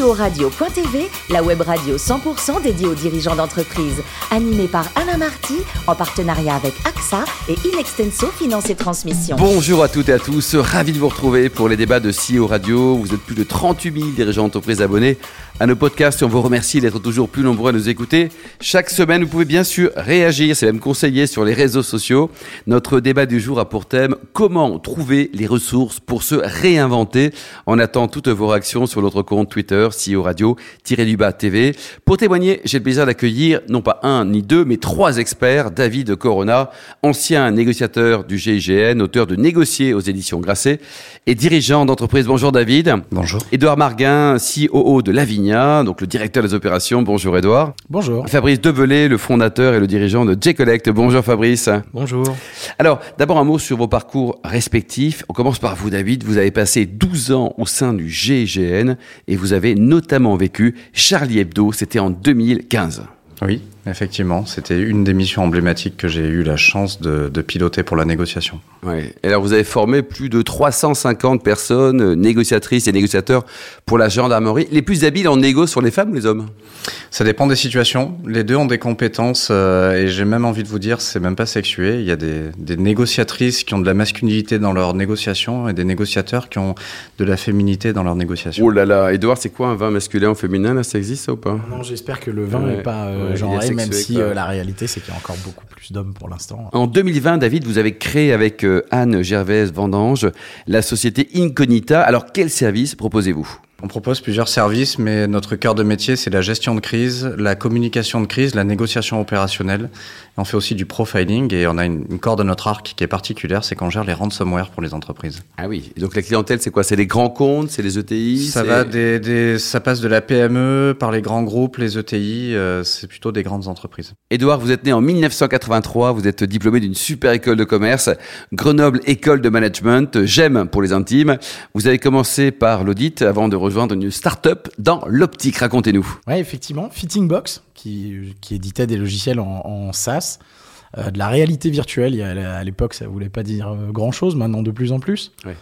CEO-radio.tv, la web radio 100% dédiée aux dirigeants d'entreprise. Animée par Alain Marty, en partenariat avec AXA et Inextenso Finance et Transmission. Bonjour à toutes et à tous, ravi de vous retrouver pour les débats de CEO Radio. Vous êtes plus de 38 000 dirigeants d'entreprise abonnés à nos podcasts et on vous remercie d'être toujours plus nombreux à nous écouter. Chaque semaine, vous pouvez bien sûr réagir, c'est même conseiller sur les réseaux sociaux. Notre débat du jour a pour thème comment trouver les ressources pour se réinventer? On attend toutes vos réactions sur notre compte Twitter, CEO Radio-du-bas TV. Pour témoigner, j'ai le plaisir d'accueillir non pas un ni deux, mais trois experts. David Corona, ancien négociateur du GIGN, auteur de Négocier aux éditions Grasset et dirigeant d'entreprise. Bonjour David. Bonjour. Édouard Marguin, COO de Donc le directeur des opérations. Bonjour Édouard. Bonjour. Fabrice Develay, le fondateur et le dirigeant de J-Collect. Bonjour Fabrice. Bonjour. Alors, d'abord un mot sur vos parcours respectifs. On commence par vous David. Vous avez passé 12 ans au sein du GIGN et vous avez notamment vécu Charlie Hebdo. C'était en 2015. Oui, effectivement, c'était une des missions emblématiques que j'ai eu la chance de, de, piloter pour la négociation. Ouais. Et alors vous avez formé plus de 350 personnes, euh, négociatrices et négociateurs pour la gendarmerie. Les plus habiles en négo sont les femmes ou les hommes? Ça dépend des situations. Les deux ont des compétences euh, et j'ai même envie de vous dire, c'est même pas sexué. Il y a des, des, négociatrices qui ont de la masculinité dans leurs négociations et des négociateurs qui ont de la féminité dans leurs négociations. Oh là là, Edouard, c'est quoi un vin masculin ou féminin là? Ça existe ça ou pas? Non, j'espère que le vin n'est ouais. pas euh, ouais, même si euh, la réalité c'est qu'il y a encore beaucoup plus d'hommes pour l'instant. En 2020, David, vous avez créé avec euh, Anne Gervaise Vendange la société Incognita. Alors quel service proposez-vous? On propose plusieurs services, mais notre cœur de métier, c'est la gestion de crise, la communication de crise, la négociation opérationnelle. On fait aussi du profiling et on a une, une corde à notre arc qui est particulière, c'est qu'on gère les ransomware pour les entreprises. Ah oui, et donc la clientèle, c'est quoi? C'est les grands comptes, c'est les ETI Ça va des, des, ça passe de la PME par les grands groupes, les ETI, euh, c'est plutôt des grandes entreprises. Édouard, vous êtes né en 1983, vous êtes diplômé d'une super école de commerce, Grenoble École de Management, j'aime pour les intimes. Vous avez commencé par l'audit avant de rejoindre une start-up dans l'optique. Racontez-nous. Oui, effectivement. Fitting Box, qui, qui éditait des logiciels en, en SaaS. Euh, de la réalité virtuelle, il y a, à l'époque, ça voulait pas dire grand-chose, maintenant de plus en plus. Oui.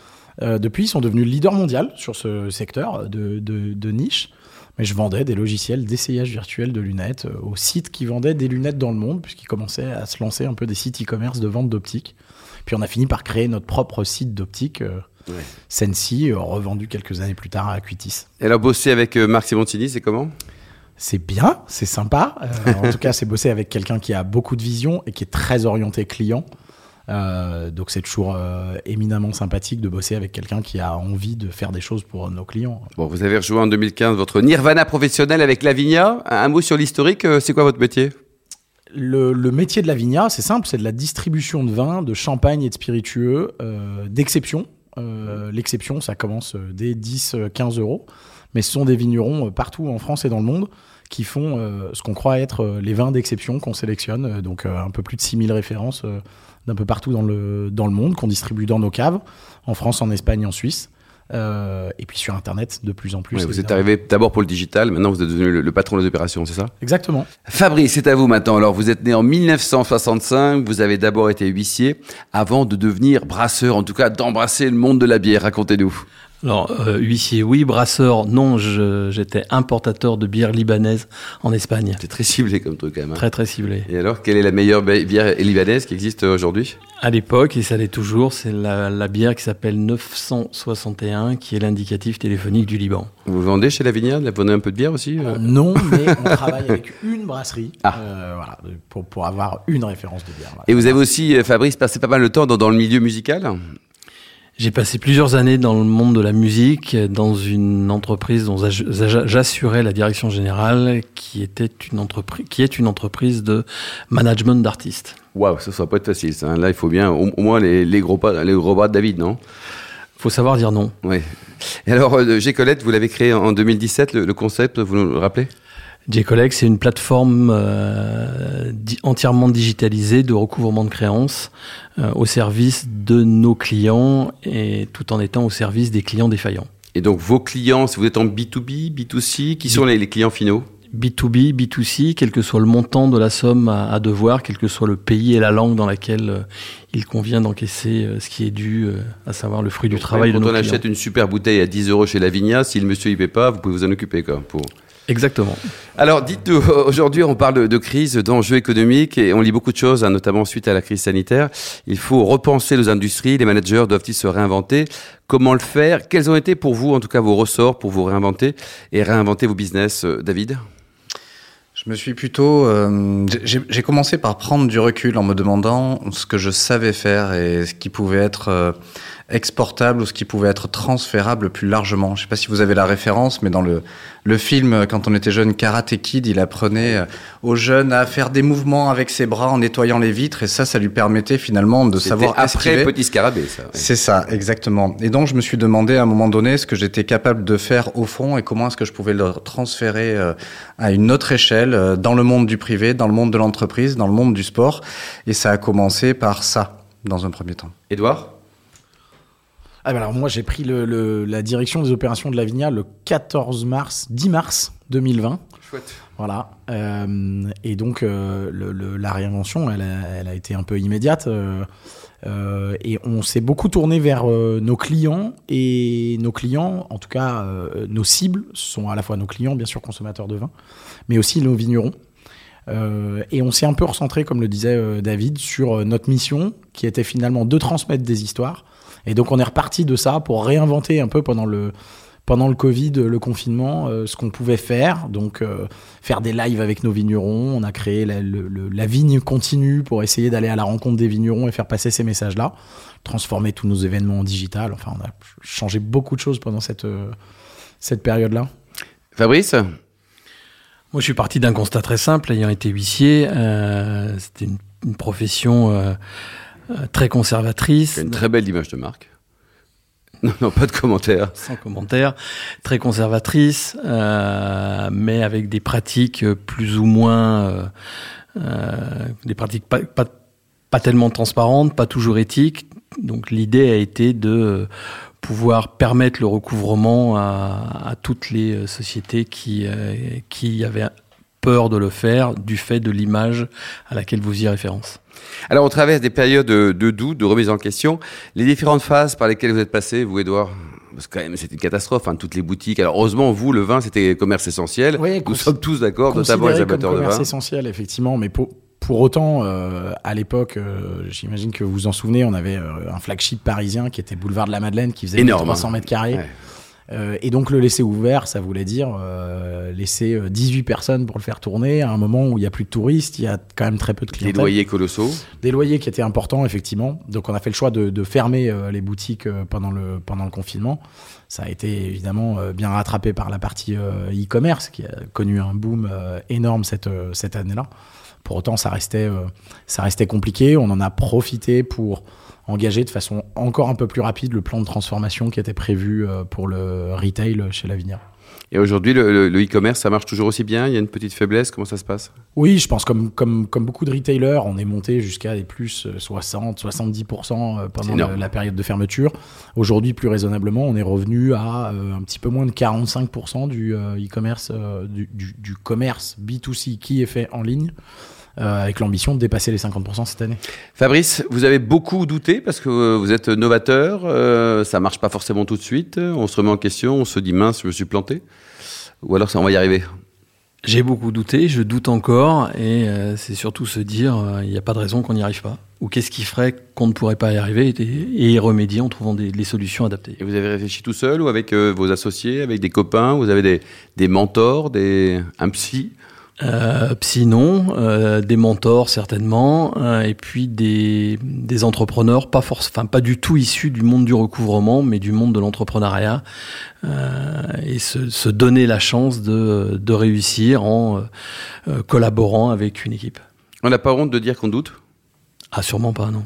Euh, depuis, ils sont devenus leader mondial sur ce secteur de, de, de niche. Mais je vendais des logiciels d'essayage virtuel de lunettes euh, aux sites qui vendaient des lunettes dans le monde, puisqu'ils commençaient à se lancer un peu des sites e-commerce de vente d'optique. Puis on a fini par créer notre propre site d'optique. Euh, Ouais. Sensi, euh, revendu quelques années plus tard à Acuitis. Et alors, bosser avec euh, Marc Simontini, c'est comment? C'est bien, c'est sympa. Euh, en tout cas, c'est bosser avec quelqu'un qui a beaucoup de vision et qui est très orienté client. Euh, donc c'est toujours euh, éminemment sympathique de bosser avec quelqu'un qui a envie de faire des choses pour nos clients. Bon, vous avez rejoint en 2015 votre Nirvana professionnel avec Lavinia. Un mot sur l'historique, c'est quoi votre métier? Le, le, métier de Lavinia, c'est simple, c'est de la distribution de vin, de champagne et de spiritueux d'exception. L'exception, ça commence dès 10-15 euros, mais ce sont des vignerons partout en France et dans le monde qui font euh, ce qu'on croit être les vins d'exception qu'on sélectionne, donc euh, un peu plus de 6000 références euh, d'un peu partout dans le, dans le monde qu'on distribue dans nos caves, en France, en Espagne, en Suisse. Euh, et puis sur Internet de plus en plus. Ouais, vous êtes arrivé d'abord pour le digital, maintenant vous êtes devenu le, le patron des opérations, c'est ça? Exactement. Fabrice, c'est à vous maintenant. Alors vous êtes né en 1965, vous avez d'abord été huissier avant de devenir brasseur, en tout cas d'embrasser le monde de la bière. Racontez-nous. Alors, euh, huissier, oui. Brasseur, non. J'étais importateur de bière libanaise en Espagne. C'est très ciblé comme truc, quand même. Hein. Très, très ciblé. Et alors, quelle est la meilleure bière libanaise qui existe aujourd'hui? À l'époque, et ça l'est toujours, c'est la, la, bière qui s'appelle 961, qui est l'indicatif téléphonique du Liban. Vous vendez chez Lavinia Vous vendez un peu de bière aussi euh, Non, mais on travaille avec une brasserie ah. euh, voilà, pour, pour avoir une référence de bière. Voilà. Et vous avez aussi, euh, Fabrice, passé pas mal de temps dans, dans le milieu musical? J'ai passé plusieurs années dans le monde de la musique, dans une entreprise dont j'assurais la direction générale, qui était une entreprise, qui est une entreprise de management d'artistes. Waouh, ça, ça va pas être facile. Ça. Là, il faut bien, au, au moins les, les, gros pas, les gros bras de David, non? Faut savoir dire non. Oui. Et alors, euh, G Colette, vous l'avez créé en 2017. Le, le concept, vous nous le rappelez? J-Collect, c'est une plateforme euh, di entièrement digitalisée de recouvrement de créances euh, au service de nos clients et tout en étant au service des clients défaillants. Et donc vos clients, si vous êtes en B2B, B2C, qui sont les, les clients finaux? B2B, B2C, quel que soit le montant de la somme à, devoir, quel que soit le pays et la langue dans laquelle euh, il convient d'encaisser euh, ce qui est dû, euh, à savoir le fruit du travail de nos Quand on achète une super bouteille à 10 euros chez Lavinia, si le monsieur y paie pas, vous pouvez vous en occuper quoi, pour Exactement. Alors, dites-nous, aujourd'hui, on parle de crise, d'enjeux économiques et on lit beaucoup de choses, hein, notamment suite à la crise sanitaire. Il faut repenser nos industries, les managers doivent-ils se réinventer? Comment le faire? Quels ont été pour vous, en tout cas, vos ressorts pour vous réinventer et réinventer vos business, euh, David? Je me suis plutôt, euh, j'ai commencé par prendre du recul en me demandant ce que je savais faire et ce qui pouvait être euh, exportable ou ce qui pouvait être transférable plus largement. Je ne sais pas si vous avez la référence, mais dans le, le film, quand on était jeune, Karate Kid, il apprenait euh, aux jeunes à faire des mouvements avec ses bras en nettoyant les vitres, et ça, ça lui permettait finalement de savoir après Petit Scarabée, ça. C'est ça, exactement. Et donc, je me suis demandé à un moment donné ce que j'étais capable de faire au fond et comment est-ce que je pouvais le transférer euh, à une autre échelle euh, dans le monde du privé, dans le monde de l'entreprise, dans le monde du sport. Et ça a commencé par ça, dans un premier temps. Édouard? Ah, alors moi j'ai pris le, la direction des opérations de Lavinia le 14 mars, 10 mars 2020. Chouette. Voilà. Euh, et donc euh, le, la réinvention, elle a, elle a, été un peu immédiate. Euh, euh et on s'est beaucoup tourné vers nos clients et nos clients, en tout cas nos cibles, sont à la fois nos clients, bien sûr consommateurs de vin, mais aussi nos vignerons. et on s'est un peu recentré, comme le disait David, sur notre mission, qui était finalement de transmettre des histoires et donc on est reparti de ça pour réinventer un peu pendant le pendant le Covid, le confinement, euh, ce qu'on pouvait faire. Donc euh, faire des lives avec nos vignerons. On a créé la, la vigne continue pour essayer d'aller à la rencontre des vignerons et faire passer ces messages-là. Transformer tous nos événements en digital. Enfin, on a changé beaucoup de choses pendant cette, euh, cette période-là. Fabrice? Moi, je suis parti d'un constat très simple, ayant été huissier. C'était une, une, profession euh, très conservatrice. Une très belle image de marque. Non, non, pas de commentaire. Sans commentaire. Très conservatrice, euh, mais avec des pratiques plus ou moins, euh, euh, des pratiques pas, pas, pas, tellement transparentes, pas toujours éthiques. Donc l'idée a été de pouvoir permettre le recouvrement à, à toutes les sociétés qui, euh, qui avaient peur de le faire du fait de l'image à laquelle vous y référence. Alors, on traverse des périodes de, doute, de remise en question. Les différentes phases par lesquelles vous êtes passé, vous, Edouard parce que quand même, c'était une catastrophe, hein, toutes les boutiques. Alors, heureusement, vous, le vin, c'était commerce essentiel. Oui, Nous sommes tous d'accord, notamment les amateurs de vin. commerce essentiel, effectivement, mais pour, pour autant, euh, à l'époque, euh, j'imagine que vous vous en souvenez, on avait euh, un flagship parisien qui était boulevard de la Madeleine, qui faisait Énorme, 300 mètres carrés. Euh, et donc le laisser ouvert, ça voulait dire euh, laisser 18 euh, personnes pour le faire tourner à un moment où il n'y a plus de touristes, il y a quand même très peu de clients. Des loyers colossaux. Des loyers qui étaient importants, effectivement. Donc on a fait le choix de, de fermer les boutiques pendant le, pendant le confinement. Ça a été évidemment bien rattrapé par la partie e-commerce qui a connu un boom énorme cette, cette année-là. Pour autant, ça restait, ça restait compliqué. On en a profité pour engager de façon encore un peu plus rapide le plan de transformation qui était prévu euh, pour le retail chez Lavinia. Et aujourd'hui, le e-commerce, ça marche toujours aussi bien? Il y a une petite faiblesse? Comment ça se passe? Oui, je pense comme, comme, comme beaucoup de retailers, on est monté jusqu'à des plus 60, euh, 70% euh, pendant la, période de fermeture. Aujourd'hui, plus raisonnablement, on est revenu à un petit peu moins de 45% du e-commerce, du, du, du commerce B2C qui est fait en ligne. Euh, avec l'ambition de dépasser les 50% cette année. Fabrice, vous avez beaucoup douté parce que euh, vous êtes novateur, euh, ça marche pas forcément tout de suite, on se remet en question, on se dit mince, je me suis planté, ou alors ça, on va y arriver j'ai beaucoup douté, je doute encore, et c'est surtout se dire, il n'y a pas de raison qu'on n'y arrive pas. Ou qu'est-ce qui ferait qu'on ne pourrait pas y arriver et, y remédier en trouvant des, solutions adaptées. Et vous avez réfléchi tout seul ou avec vos associés, avec des copains Vous avez des, des mentors, des, un psy? Euh, sinon, euh, des mentors certainement, euh, et puis des, des entrepreneurs, pas force, enfin pas du tout issus du monde du recouvrement, mais du monde de l'entrepreneuriat, euh, et se, se, donner la chance de, de réussir en euh, collaborant avec une équipe. On n'a pas honte de dire qu'on doute? Ah sûrement pas, non.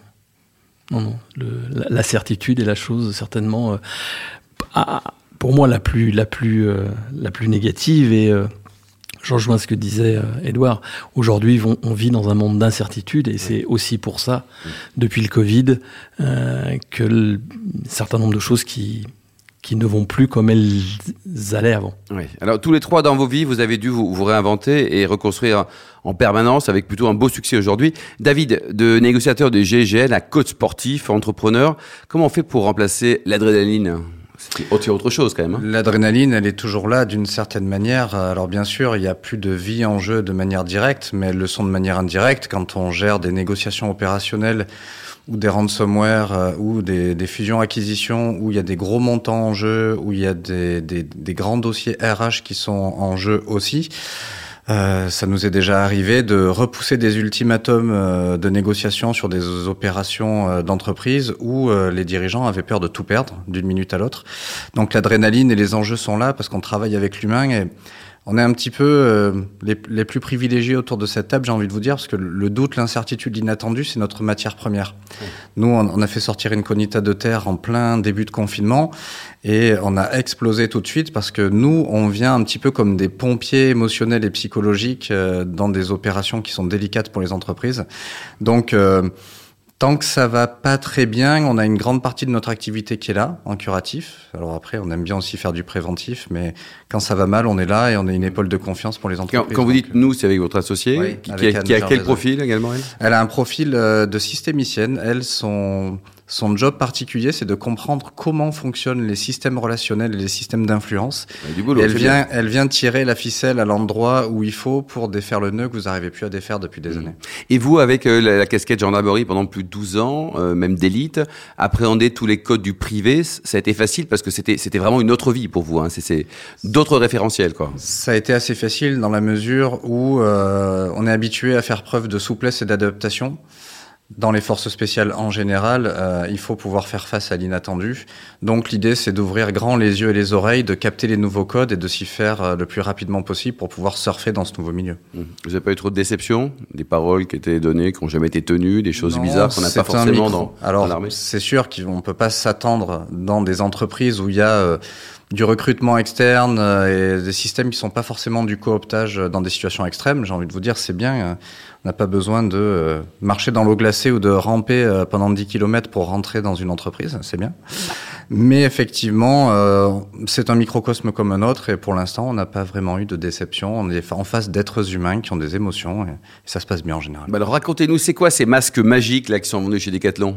Non, non. Le, la, certitude est la chose certainement, pour moi, la plus, la plus, la plus négative et je rejoins ce que disait Edouard. Aujourd'hui, on vit dans un monde d'incertitude et c'est aussi pour ça, depuis le Covid, euh, que le, certain nombre de choses qui, qui ne vont plus comme elles allaient avant. Oui. Alors tous les trois dans vos vies, vous avez dû vous, vous réinventer et reconstruire en permanence avec plutôt un beau succès aujourd'hui. David, de négociateur de GGL à coach sportif, entrepreneur, comment on fait pour remplacer l'adrénaline? C'est autre chose quand même. Hein. L'adrénaline, elle est toujours là d'une certaine manière. Alors bien sûr, il n'y a plus de vie en jeu de manière directe, mais elles le sont de manière indirecte quand on gère des négociations opérationnelles ou des ransomware euh, ou des, fusions-acquisitions où il y a des gros montants en jeu, où il y a des, des grands dossiers RH qui sont en jeu aussi. Euh, ça nous est déjà arrivé de repousser des ultimatums euh, de négociation sur des opérations euh, d'entreprise où les dirigeants avaient peur de tout perdre d'une minute à l'autre. Donc l'adrénaline et les enjeux sont là parce qu'on travaille avec l'humain et on est un petit peu euh, les, les, plus privilégiés autour de cette table, j'ai envie de vous dire, parce que le doute, l'incertitude, l'inattendu, c'est notre matière première. Nous, on, a fait sortir une conita de terre en plein début de confinement et on a explosé tout de suite parce que nous, on vient un petit peu comme des pompiers émotionnels et psychologiques euh, dans des opérations qui sont délicates pour les entreprises. Donc, euh, Tant que ça va pas très bien, on a une grande partie de notre activité qui est là, en curatif. Alors après, on aime bien aussi faire du préventif, mais quand ça va mal, on est là et on est une épaule de confiance pour les entreprises. Quand, vous dites nous, c'est avec votre associé, qui, a, qui a quel profil également elle? Elle a un profil euh, de systémicienne. Elles sont son job particulier, c'est de comprendre comment fonctionnent les systèmes relationnels et les systèmes d'influence. Elle vient, elle vient tirer la ficelle à l'endroit où il faut pour défaire le nœud que vous n'arrivez plus à défaire depuis des mmh. années. Et vous, avec euh, la, casquette gendarmerie pendant plus de 12 ans, euh, même d'élite, appréhender tous les codes du privé, ça a été facile parce que c'était c'était vraiment une autre vie pour vous. Hein. C'est d'autres référentiels, quoi. Ça a été assez facile dans la mesure où euh, on est habitué à faire preuve de souplesse et d'adaptation. Dans les forces spéciales en général, euh, il faut pouvoir faire face à l'inattendu. Donc l'idée, c'est d'ouvrir grand les yeux et les oreilles, de capter les nouveaux codes et de s'y faire euh, le plus rapidement possible pour pouvoir surfer dans ce nouveau milieu. Mmh. Vous n'avez pas eu trop de déceptions? Des paroles qui étaient données, qui n'ont jamais été tenues, des choses bizarres qu'on n'a pas forcément dans, Alors, c'est sûr qu'on ne peut pas s'attendre dans des entreprises où il y a... Euh, du recrutement externe et des systèmes qui sont pas forcément du cooptage dans des situations extrêmes. J'ai envie de vous dire, c'est bien n'a pas besoin de euh, marcher dans l'eau glacée ou de ramper euh, pendant 10 km pour rentrer dans une entreprise, c'est bien. Mais effectivement, euh, c'est un microcosme comme un autre et pour l'instant, on n'a pas vraiment eu de déception. On est en face d'êtres humains qui ont des émotions et, ça se passe bien en général. Bah alors racontez-nous, c'est quoi ces masques magiques là qui sont vendus chez Decathlon?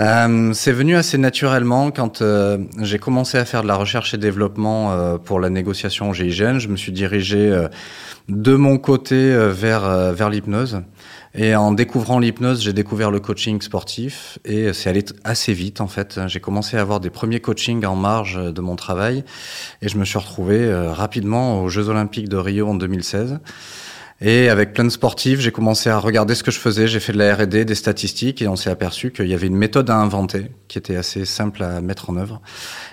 Euh, c'est venu assez naturellement quand euh, j'ai commencé à faire de la recherche et développement euh, pour la négociation GIGN. Je me suis dirigé de mon côté vers vers l'hypnose. Et en découvrant l'hypnose, j'ai découvert le coaching sportif et c'est allé assez vite en fait. J'ai commencé à avoir des premiers coachings en marge de mon travail et je me suis retrouvé rapidement aux Jeux Olympiques de Rio en 2016. Et avec plein de sportifs, j'ai commencé à regarder ce que je faisais. J'ai fait de la R&D, des statistiques, et on s'est aperçu qu'il y avait une méthode à inventer qui était assez simple à mettre en œuvre.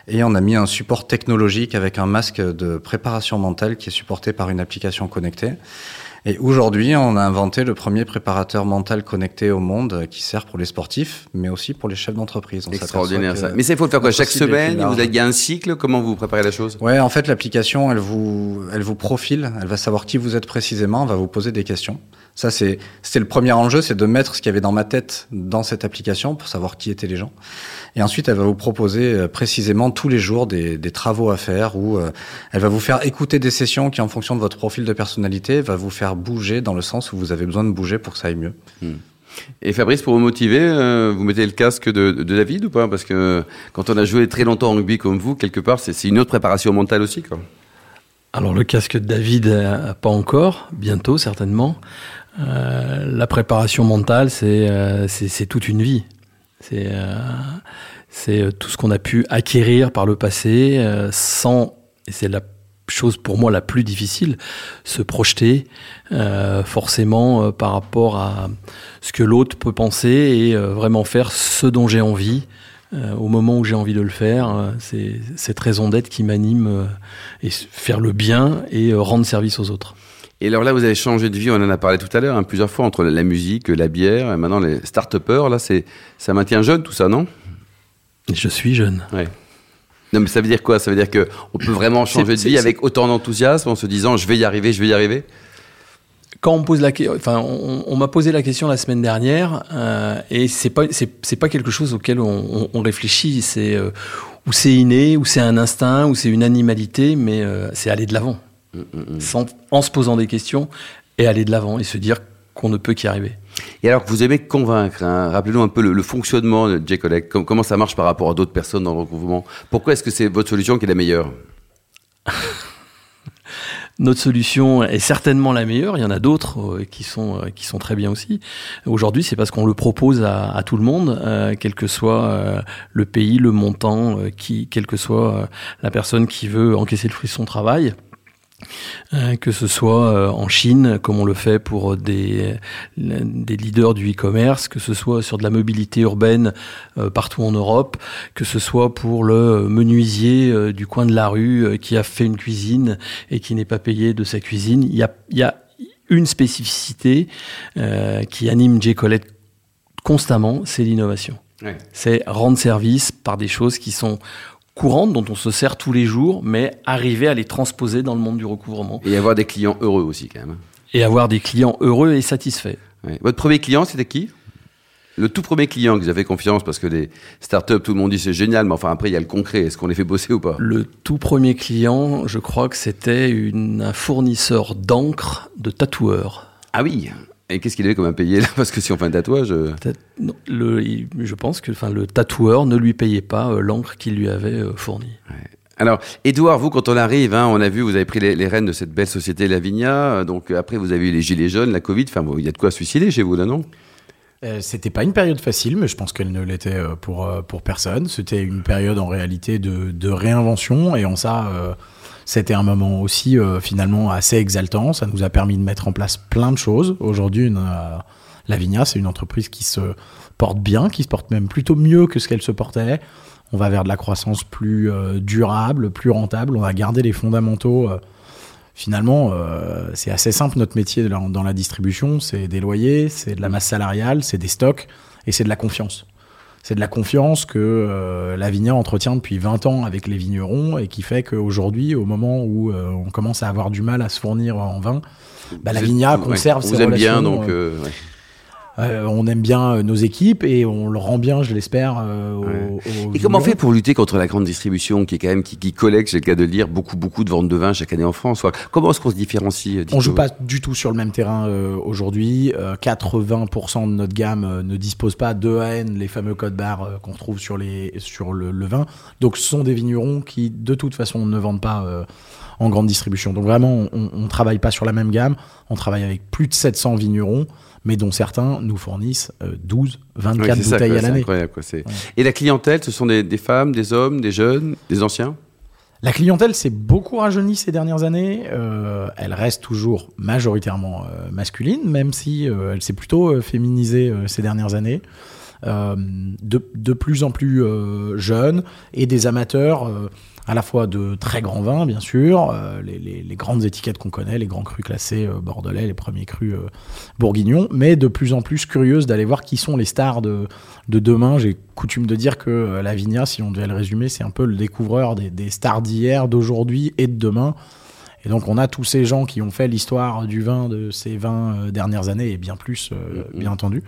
Et on a mis un support technologique avec un masque de préparation mentale qui est supporté par une application connectée. Et aujourd'hui, on a inventé le premier préparateur mental connecté au monde qui sert pour les sportifs, mais aussi pour les chefs d'entreprise. Extraordinaire ça. Mais ça, il faut le faire quoi Chaque semaine Il y a un cycle Comment vous préparez la chose? Ouais, en fait, l'application, elle vous, elle vous profile, elle va savoir qui vous êtes précisément, elle va vous poser des questions. Ça, c'est, c'était le premier enjeu, c'est de mettre ce qu'il y avait dans ma tête dans cette application pour savoir qui étaient les gens. Et ensuite, elle va vous proposer euh, précisément tous les jours des, des travaux à faire ou euh, elle va vous faire écouter des sessions qui, en fonction de votre profil de personnalité, va vous faire bouger dans le sens où vous avez besoin de bouger pour que ça aille mieux. Hmm. Et Fabrice, pour vous motiver, euh, vous mettez le casque de, de, David ou pas? Parce que quand on a joué très longtemps en rugby comme vous, quelque part, c'est une autre préparation mentale aussi. Quoi. Alors le casque de David, pas encore, bientôt certainement. Euh, la préparation mentale, c'est euh, toute une vie. C'est euh, tout ce qu'on a pu acquérir par le passé sans, et c'est la chose pour moi la plus difficile, se projeter forcément par rapport à ce que l'autre peut penser et vraiment faire ce dont j'ai envie. au moment où j'ai envie de le faire, c'est cette raison d'être qui m'anime et faire le bien et rendre service aux autres. Et alors là, vous avez changé de vie, on en a parlé tout à l'heure, hein, plusieurs fois, entre la musique, la bière, et maintenant les start-upers, là, c'est, ça maintient jeune tout ça, non? Je suis jeune. Ouais. Non, mais ça veut dire quoi? Ça veut dire qu'on peut vraiment changer de vie avec autant d'enthousiasme en se disant je vais y arriver, je vais y arriver? Quand on pose la enfin, on, m'a posé la question la semaine dernière, euh, et c'est pas c'est, pas quelque chose auquel on, réfléchit. C'est euh, où c'est inné, où c'est un instinct, où c'est une animalité, mais c'est aller de l'avant, en se posant des questions et aller de l'avant et se dire qu'on ne peut qu'y arriver. Et alors que vous aimez convaincre, hein, rappelez-nous un peu le, fonctionnement de J-Collect, comment ça marche par rapport à d'autres personnes dans le recouvrement Pourquoi est-ce que c'est votre solution qui est la meilleure? Notre solution est certainement la meilleure. Il y en a d'autres euh, qui sont euh, qui sont très bien aussi. Aujourd'hui, c'est parce qu'on le propose à, tout le monde, euh, quel que soit le pays, le montant, qui, quelle que soit la personne qui veut encaisser le fruit de son travail. Euh, que ce soit euh, en Chine, comme on le fait pour des, des leaders du e-commerce, que ce soit sur de la mobilité urbaine euh, partout en Europe, que ce soit pour le menuisier du coin de la rue qui a fait une cuisine et qui n'est pas payé de sa cuisine. Il y a, il y a une spécificité qui anime J. Colette constamment, c'est l'innovation. C'est rendre service par des choses qui sont courantes dont on se sert tous les jours, mais arriver à les transposer dans le monde du recouvrement. Et avoir des clients heureux aussi quand même. Et avoir des clients heureux et satisfaits. Votre premier client, c'était qui? Le tout premier client que vous avez confiance, parce que les startups, tout le monde dit c'est génial, mais enfin après il y a le concret. Est-ce qu'on les fait bosser ou pas? Le tout premier client, je crois que c'était un fournisseur d'encre de tatoueurs. Ah oui, et qu'est-ce qu'il avait comme impayé là? Parce que si on fait un tatouage. Euh, le, je pense que enfin, le tatoueur ne lui payait pas euh, l'encre qu'il lui avait euh, fournie. Alors, Edouard, vous, quand on arrive, hein, on a vu, vous avez pris les, rênes de cette belle société Lavinia. Donc, après, vous avez eu les gilets jaunes, la Covid. Enfin, il y a de quoi suicider chez vous, là, non? C'était pas une période facile, mais je pense qu'elle ne l'était pour, pour personne. C'était une période, en réalité, de, de réinvention. Et en ça c'était un moment aussi euh, finalement assez exaltant. Ça nous a permis de mettre en place plein de choses. Aujourd'hui, euh, Lavinia, c'est une entreprise qui se porte bien, qui se porte même plutôt mieux que ce qu'elle se portait. On va vers de la croissance plus euh, durable, plus rentable. On va garder les fondamentaux. finalement, c'est assez simple notre métier dans la distribution. C'est des loyers, c'est de la masse salariale, c'est des stocks et c'est de la confiance c'est de la confiance que euh, la entretient depuis 20 ans avec les vignerons et qui fait qu'aujourd'hui, au moment où euh, on commence à avoir du mal à se fournir en vin, bah, la Vigna conserve ses relations. bien, donc. Euh, euh, on aime bien euh, nos équipes et on le rend bien, je l'espère. Euh, et comment on fait pour lutter contre la grande distribution qui est quand même qui, collecte, j'ai le cas de le dire, beaucoup beaucoup de ventes de vin chaque année en France? Comment est-ce qu'on se différencie On joue pas du tout sur le même terrain aujourd'hui. 80% de notre gamme ne dispose pas d'EAN, les fameux codes barres qu'on retrouve sur les sur le, vin. Donc ce sont des vignerons qui de toute façon ne vendent pas en grande distribution. Donc vraiment, on, on travaille pas sur la même gamme. On travaille avec plus de 700 vignerons mais dont certains nous fournissent 12, euh, 24 bouteilles à l'année. Et la clientèle, ce sont des, femmes, des hommes, des jeunes, des anciens? La clientèle s'est beaucoup rajeunie ces dernières années. Euh, elle reste toujours majoritairement euh, masculine, même si elle s'est plutôt féminisée ces dernières années. De, de, plus en plus jeunes et des amateurs à la fois de très grands vins, bien sûr, euh, les, grandes étiquettes qu'on connaît, les grands crus classés euh, bordelais, les premiers crus euh, bourguignons, mais de plus en plus curieuse d'aller voir qui sont les stars de, demain. J'ai coutume de dire que la Vigna, si on devait le résumer, c'est un peu le découvreur des, stars d'hier, d'aujourd'hui et de demain. Et donc on a tous ces gens qui ont fait l'histoire du vin de ces 20 dernières années et bien plus, mm-hmm. bien entendu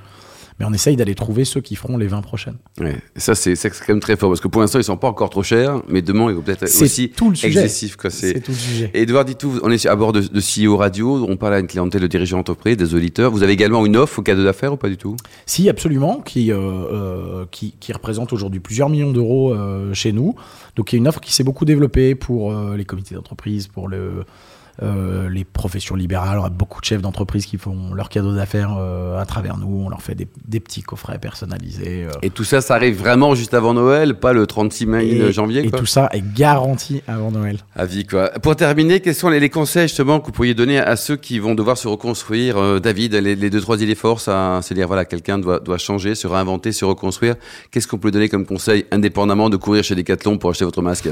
mais on essaye d'aller trouver ceux qui feront les 20 prochaines. Ouais, ça, c'est quand même très fort, parce que pour l'instant, ils sont pas encore trop chers, mais demain, ils vont peut-être aussi tout le sujet. C'est tout le sujet. Et Edouard, tout, on est à bord de, de CEO Radio, on parle à une clientèle de dirigeants d'entreprise, des auditeurs. Vous avez également une offre au cadeau d'affaires ou pas du tout? Si, absolument, qui, euh, euh, qui, qui, représente aujourd'hui plusieurs millions d'euros euh, chez nous. Donc, il y a une offre qui s'est beaucoup développée pour les comités d'entreprise, pour le euh, euh, les professions libérales, on a beaucoup de chefs d'entreprise qui font leurs cadeaux d'affaires euh, à travers nous. On leur fait des, petits coffrets personnalisés. Euh. Et tout ça, ça arrive vraiment juste avant Noël, pas le 36 mai, janvier. Et tout ça est garanti avant Noël. À vie, quoi. Pour terminer, quels sont les, conseils justement que vous pourriez donner à ceux qui vont devoir se reconstruire David, les, deux, trois idées forces, c'est-à-dire voilà, quelqu'un doit, doit changer, se réinventer, se reconstruire. Qu'est-ce qu'on peut donner comme conseil, indépendamment de courir chez Decathlon pour acheter votre masque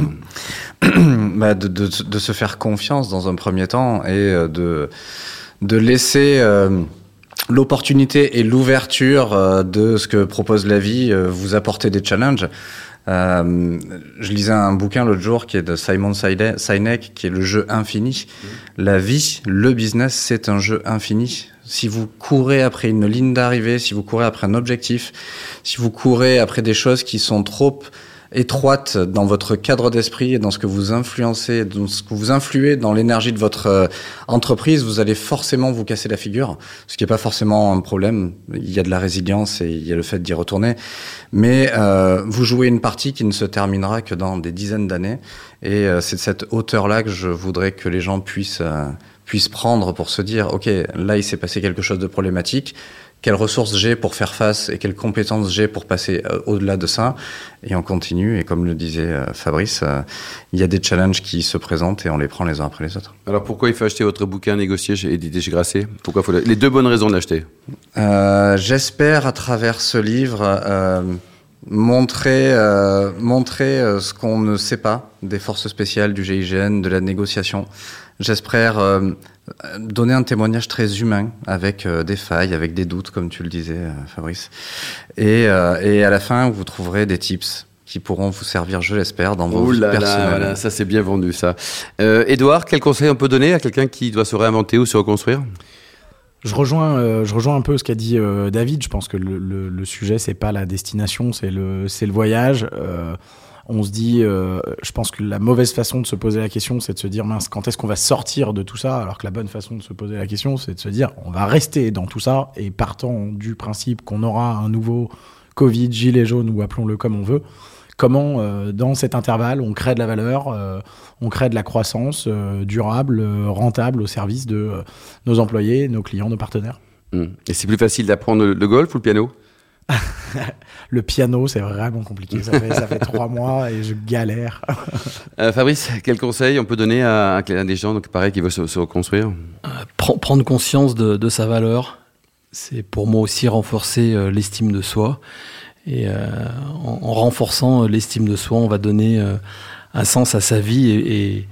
bah, de, de, de, se faire confiance dans un premier premier temps et euh, de, de laisser euh, l'opportunité et l'ouverture euh, de ce que propose la vie vous apporter des challenges. je lisais un bouquin l'autre jour qui est de Simon Sinek, qui est le jeu infini. La vie, le business, c'est un jeu infini. Si vous courez après une ligne d'arrivée, si vous courez après un objectif, si vous courez après des choses qui sont trop étroite dans votre cadre d'esprit et dans ce que vous influencez, dans ce que vous influez dans l'énergie de votre euh, entreprise, vous allez forcément vous casser la figure, ce qui n'est pas forcément un problème. Il y a de la résilience et il y a le fait d'y retourner, mais euh, vous jouez une partie qui ne se terminera que dans des dizaines d'années, et euh, c'est de cette hauteur-là que je voudrais que les gens puissent euh, puissent prendre pour se dire, ok, là il s'est passé quelque chose de problématique quelles ressources j'ai pour faire face et quelles compétences j'ai pour passer euh, au-delà de ça. Et on continue. Et comme le disait euh, Fabrice, euh, il y a des challenges qui se présentent et on les prend les uns après les autres. Alors pourquoi il faut acheter votre bouquin négocié chez édité chez Grasset Pourquoi faut le- les deux bonnes raisons de l'acheter? Euh, J'espère à travers ce livre euh, montrer, euh, montrer ce qu'on ne sait pas des forces spéciales, du GIGN, de la négociation. J'espère euh, donner un témoignage très humain avec euh, des failles, avec des doutes, comme tu le disais, euh, Fabrice. Et, euh, et à la fin, vous trouverez des tips qui pourront vous servir, je l'espère, dans vos Oh vies là là, ça c'est bien vendu ça. Euh, Edouard, quel conseil on peut donner à quelqu'un qui doit se réinventer ou se reconstruire? Je rejoins, euh, je rejoins un peu ce qu'a dit euh, David. Je pense que le, le, le sujet, c'est pas la destination, c'est le, c'est le voyage. Euh, on se dit, euh, je pense que la mauvaise façon de se poser la question, c'est de se dire, mince, quand est-ce qu'on va sortir de tout ça Alors que la bonne façon de se poser la question, c'est de se dire, on va rester dans tout ça et partant du principe qu'on aura un nouveau Covid, gilet jaune ou appelons-le comme on veut. Comment, euh, dans cet intervalle, on crée de la valeur, euh, on crée de la croissance durable, rentable au service de nos employés, nos clients, nos partenaires? Hmm. Et c'est plus facile d'apprendre le golf ou le piano? Le piano, c'est vraiment compliqué. Ça fait, ça fait trois mois et je galère. Euh, Fabrice, quel conseil on peut donner à, à des gens donc, pareil, qui veulent se, se reconstruire? Pren- prendre conscience de, de sa valeur, c'est pour moi aussi renforcer euh, l'estime de soi. Et euh, en, en renforçant euh, l'estime de soi, on va donner euh, un sens à sa vie et, et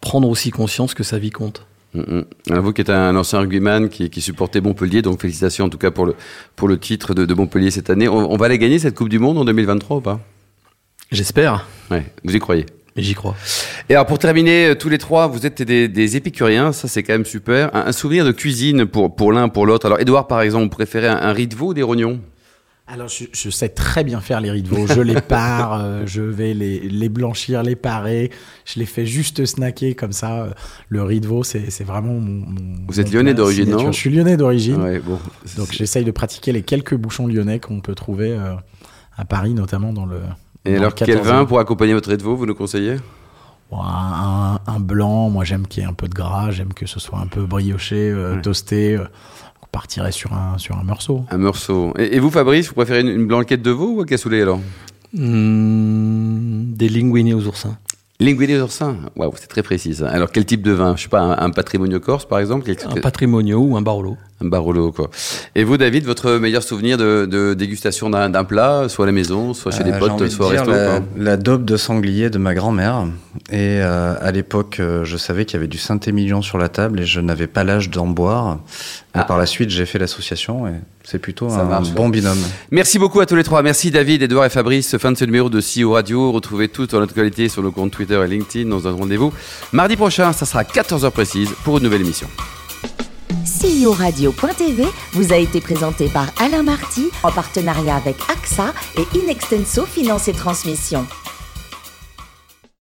prendre aussi conscience que sa vie compte. Mm, mm. Alors, Vous qui êtes un ancien rugbyman qui, qui supportait Montpellier, donc félicitations en tout cas pour le, pour le titre de, de Montpellier cette année. On, on va aller gagner cette Coupe du Monde en 2023 ou pas? J'espère, Ouais, vous y croyez? J'y crois. Et alors pour terminer, euh, tous les trois, vous êtes des, des épicuriens, ça c'est quand même super. Un, un souvenir de cuisine pour, pour l'un, pour l'autre. Alors Edouard par exemple, vous préférez un, un riz de veau ou des rognons? Alors, je, je sais très bien faire les riz de veau. Je les pare, euh, je vais les, les blanchir, les parer. Je les fais juste snacker comme ça. Le riz de veau, c'est vraiment mon. mon- Vous êtes mon lyonnais d'origine, non Je suis lyonnais d'origine. Ouais, bon. Donc, j'essaye de pratiquer les quelques bouchons lyonnais qu'on peut trouver euh, à Paris, notamment dans le. Et dans alors le quel 14e. vin pour accompagner votre riz de veau, vous nous conseillez? Un, un- un blanc, moi j'aime qu'il y ait un peu de gras, j'aime que ce soit un peu brioché, euh, Ouais. toasté. Partirait sur un, sur un morceau. Un morceau. Et, et vous Fabrice, vous préférez une, une blanquette de veau ou un cassoulet alors? Hmm, des linguini aux oursins. Linguini d'oursin Waouh, c'est très précis ça. Alors quel type de vin? Je sais pas, un, un patrimonio corse par exemple Un patrimonio ou un barolo. Un Barolo, quoi. Et vous, David, votre meilleur souvenir de, de dégustation d'un plat, soit à la maison, soit chez Euh, des j'ai potes, soit au resto la, la daube de sanglier de ma grand-mère. Et euh, à l'époque, euh, je savais qu'il y avait du Saint-Émilion sur la table et je n'avais pas l'âge d'en boire. Mais Ah. par la suite, j'ai fait l'association et c'est plutôt Ça un marche. bon binôme. Merci beaucoup à tous les trois. Merci David, Edouard et Fabrice. Fin de ce numéro de CEO Radio. Retrouvez toute notre qualité sur nos comptes Twitter et LinkedIn dans un rendez-vous. Mardi prochain, ça sera 14h précise pour une nouvelle émission. CEO Radio.tv vous a été présenté par Alain Marty en partenariat avec AXA et Inextenso Finance et Transmission.